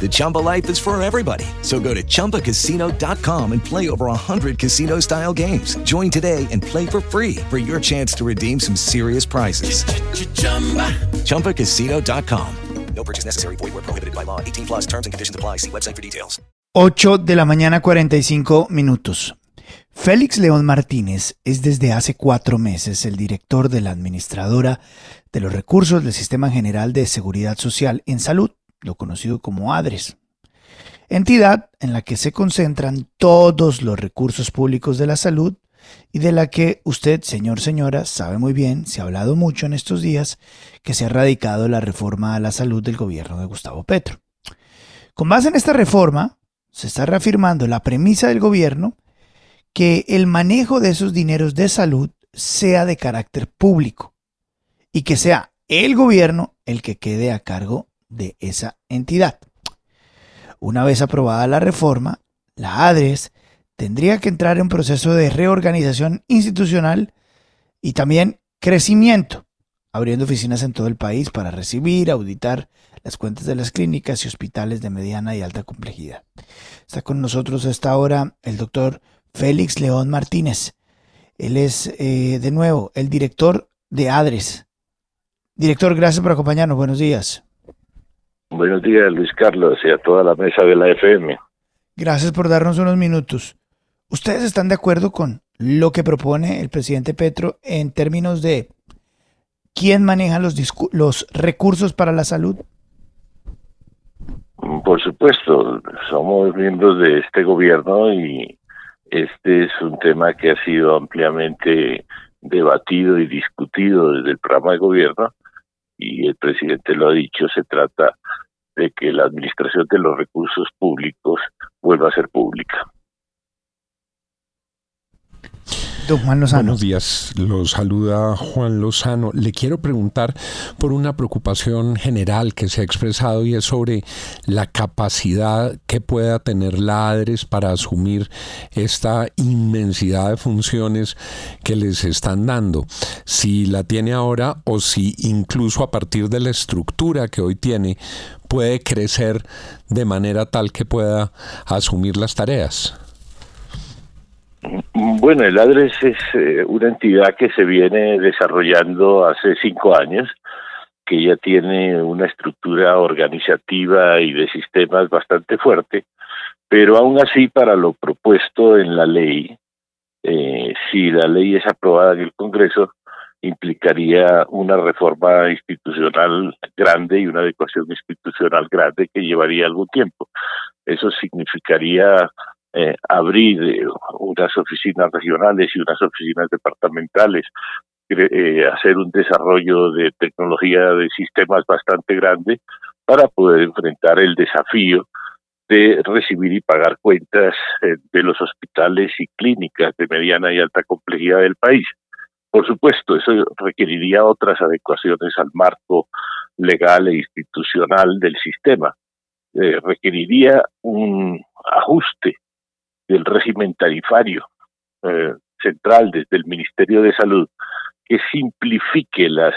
The Chumba life is for everybody. So go to ChumbaCasino.com and play over 100 casino-style games. Join today and play for free for your chance to redeem some serious prizes. ChumbaCasino.com. No purchase necessary. Void were prohibited by law. 18 plus terms and conditions apply. See website for details. 8 de la mañana 45 minutos. Félix León Martínez es desde hace cuatro meses el director de la administradora de los recursos del Sistema General de Seguridad Social en Salud, lo conocido como ADRES, entidad en la que se concentran todos los recursos públicos de la salud y de la que usted, señor, señora, sabe muy bien, se ha hablado mucho en estos días, que se ha radicado la reforma a la salud del gobierno de Gustavo Petro. Con base en esta reforma, se está reafirmando la premisa del gobierno que el manejo de esos dineros de salud sea de carácter público y que sea el gobierno el que quede a cargo de esa entidad. Una vez aprobada la reforma, la ADRES tendría que entrar en proceso de reorganización institucional y también crecimiento, abriendo oficinas en todo el país para recibir, auditar las cuentas de las clínicas y hospitales de mediana y alta complejidad. Está con nosotros a esta hora el doctor Félix León Martínez. Él es, eh, de nuevo, el director de ADRES. Director, gracias por acompañarnos. Buenos días. Buenos días, Luis Carlos, y a toda la mesa de la FM. Gracias por darnos unos minutos. ¿Ustedes están de acuerdo con lo que propone el presidente Petro en términos de quién maneja los, los recursos para la salud? Por supuesto, somos miembros de este gobierno y este es un tema que ha sido ampliamente debatido y discutido desde el programa de gobierno y el presidente lo ha dicho, se trata de que la administración de los recursos públicos vuelva a ser pública. Juan Lozano. Buenos días, los saluda Juan Lozano. Le quiero preguntar por una preocupación general que se ha expresado y es sobre la capacidad que pueda tener la ADRES para asumir esta inmensidad de funciones que les están dando. Si la tiene ahora o si incluso a partir de la estructura que hoy tiene puede crecer de manera tal que pueda asumir las tareas. Bueno, el ADRES es eh, una entidad que se viene desarrollando hace cinco años, que ya tiene una estructura organizativa y de sistemas bastante fuerte, pero aún así para lo propuesto en la ley, eh, si la ley es aprobada en el Congreso, implicaría una reforma institucional grande y una adecuación institucional grande que llevaría algún tiempo. Eso significaría eh, abrir eh, unas oficinas regionales y unas oficinas departamentales, eh, hacer un desarrollo de tecnología de sistemas bastante grande para poder enfrentar el desafío de recibir y pagar cuentas de los hospitales y clínicas de mediana y alta complejidad del país. Por supuesto, eso requeriría otras adecuaciones al marco legal e institucional del sistema. requeriría un ajuste del régimen tarifario eh, central desde el Ministerio de Salud que simplifique las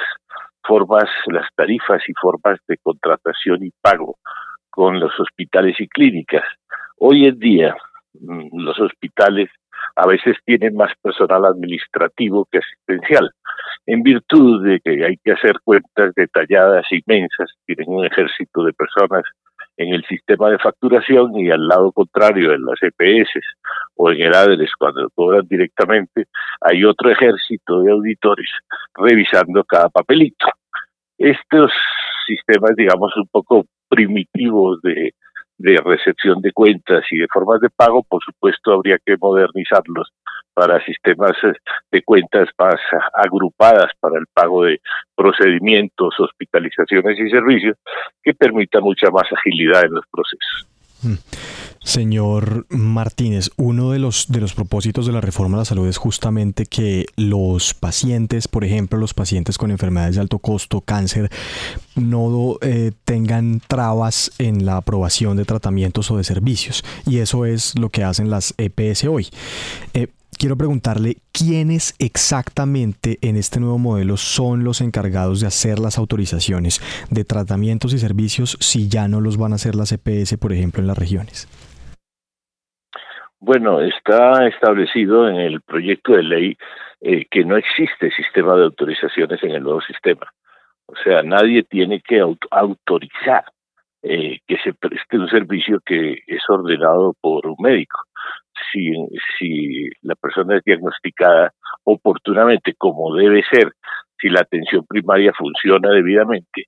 formas, las tarifas y formas de contratación y pago con los hospitales y clínicas. Hoy en día mm, los hospitales a veces tienen más personal administrativo que asistencial, en virtud de que hay que hacer cuentas detalladas, inmensas, tienen un ejército de personas en el sistema de facturación y al lado contrario, en las EPS o en el ADRES, cuando cobran directamente, hay otro ejército de auditores revisando cada papelito. Estos sistemas, digamos, un poco primitivos de de recepción de cuentas y de formas de pago, por supuesto habría que modernizarlos para sistemas eh, de cuentas más agrupadas para el pago de procedimientos, hospitalizaciones y servicios que permita mucha más agilidad en los procesos. Mm. Señor Martínez, uno de los, de los propósitos de la reforma de la salud es justamente que los pacientes, por ejemplo, los pacientes con enfermedades de alto costo, cáncer, no eh, tengan trabas en la aprobación de tratamientos o de servicios. Y eso es lo que hacen las EPS hoy. Eh, quiero preguntarle quiénes exactamente en este nuevo modelo son los encargados de hacer las autorizaciones de tratamientos y servicios si ya no los van a hacer las EPS, por ejemplo, en las regiones. Bueno, está establecido en el proyecto de ley eh, que no existe sistema de autorizaciones en el nuevo sistema. O sea, nadie tiene que autorizar eh, que se preste un servicio que es ordenado por un médico. Si, si la persona es diagnosticada oportunamente, como debe ser, si la atención primaria funciona debidamente,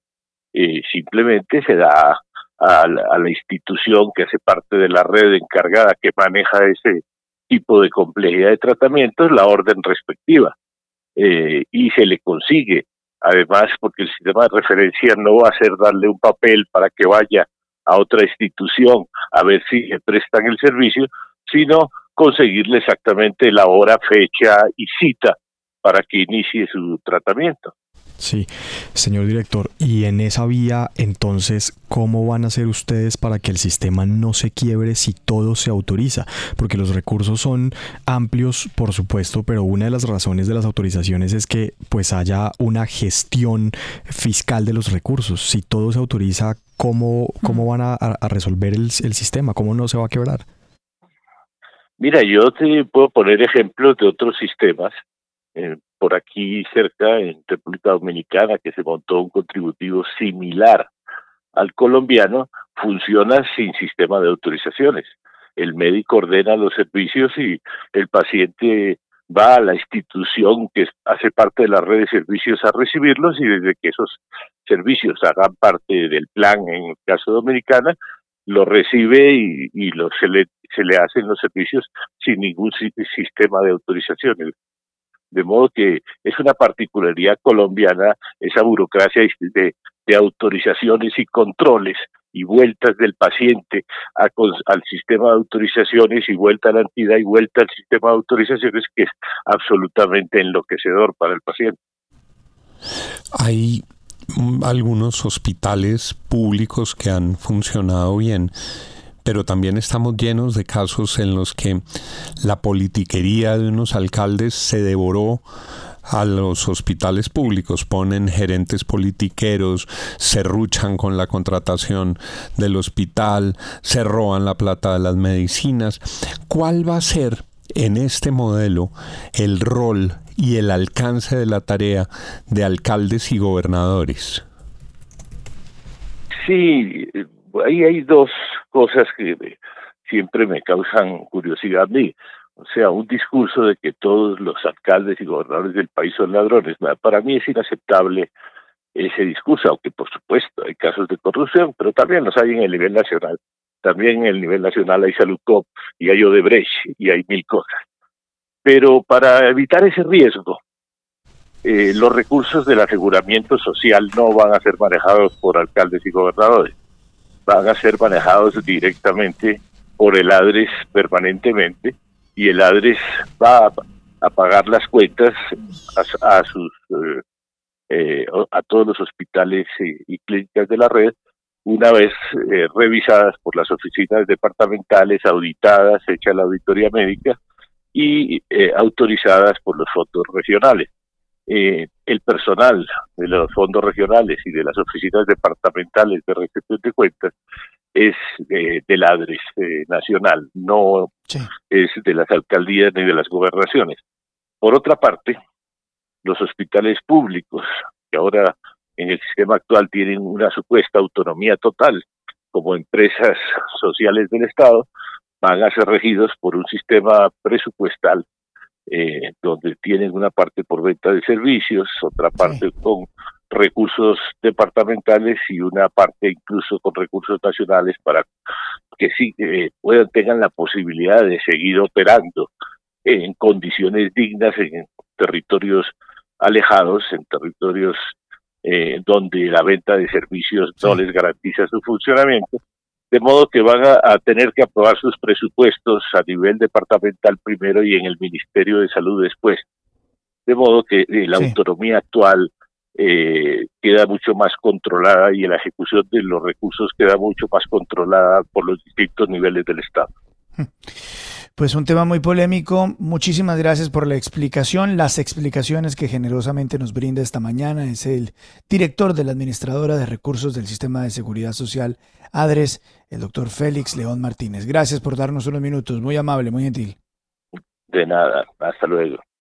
eh, simplemente se da a la, institución que hace parte de la red encargada que maneja ese tipo de complejidad de tratamientos la orden respectiva eh, y se le consigue. Además porque el sistema de referencia no va a ser darle un papel para que vaya a otra institución a ver si le prestan el servicio sino conseguirle exactamente la hora fecha y cita para que inicie su tratamiento Sí, señor director, y en esa vía, entonces, ¿cómo van a hacer ustedes para que el sistema no se quiebre si todo se autoriza? Porque los recursos son amplios, por supuesto, pero una de las razones de las autorizaciones es que pues haya una gestión fiscal de los recursos. Si todo se autoriza, ¿cómo, cómo mm. van a, resolver el, el sistema? ¿Cómo no se va a quebrar? Mira, yo te puedo poner ejemplos de otros sistemas eh, por aquí cerca, en República Dominicana, que se montó un contributivo similar al colombiano, funciona sin sistema de autorizaciones. El médico ordena los servicios y el paciente va a la institución que hace parte de la red de servicios a recibirlos y desde que esos servicios hagan parte del plan, en el caso dominicana, lo recibe y, y lo, se, le, se le hacen los servicios sin ningún sistema de autorizaciones. De modo que es una particularidad colombiana esa burocracia de, autorizaciones y controles y vueltas del paciente al sistema de autorizaciones y vuelta a la entidad y vuelta al sistema de autorizaciones que es absolutamente enloquecedor para el paciente. Hay algunos hospitales públicos que han funcionado bien pero también estamos llenos de casos en los que la politiquería de unos alcaldes se devoró a los hospitales públicos, ponen gerentes politiqueros, se ruchan con la contratación del hospital, se roban la plata de las medicinas. ¿Cuál va a ser en este modelo el rol y el alcance de la tarea de alcaldes y gobernadores? Sí, ahí hay dos cosas que siempre me causan curiosidad a mí. O sea, un discurso de que todos los alcaldes y gobernadores del país son ladrones. Para mí es inaceptable ese discurso, aunque por supuesto hay casos de corrupción, pero también los hay en el nivel nacional. También en el nivel nacional hay Saludcop y hay Odebrecht y hay mil cosas. Pero para evitar ese riesgo, eh, los recursos del aseguramiento social no van a ser manejados por alcaldes y gobernadores. Van a ser manejados directamente por el ADRES permanentemente y el ADRES va a, pagar las cuentas a, sus eh, eh, a todos los hospitales y, clínicas de la red una vez eh, revisadas por las oficinas departamentales, auditadas, hecha la auditoría médica y autorizadas por los fondos regionales. Eh, el personal de los fondos regionales y de las oficinas departamentales de recepción de cuentas es de, del ADRES eh, nacional, no es de las alcaldías ni de las gobernaciones. Por otra parte, los hospitales públicos, que ahora en el sistema actual tienen una supuesta autonomía total como empresas sociales del Estado, van a ser regidos por un sistema presupuestal eh, donde tienen una parte por venta de servicios, otra parte con recursos departamentales y una parte incluso con recursos nacionales para que sí eh, puedan tengan la posibilidad de seguir operando en condiciones dignas en territorios alejados, en territorios eh, donde la venta de servicios no les garantiza su funcionamiento, de modo que van a, tener que aprobar sus presupuestos a nivel departamental primero y en el Ministerio de Salud después. De modo que eh, la autonomía actual eh, queda mucho más controlada y la ejecución de los recursos queda mucho más controlada por los distintos niveles del Estado. Pues un tema muy polémico. Muchísimas gracias por la explicación, las explicaciones que generosamente nos brinda esta mañana. Es el director de la Administradora de Recursos del Sistema de Seguridad Social, ADRES, el doctor Félix León Martínez. Gracias por darnos unos minutos. Muy amable, muy gentil. De nada. Hasta luego.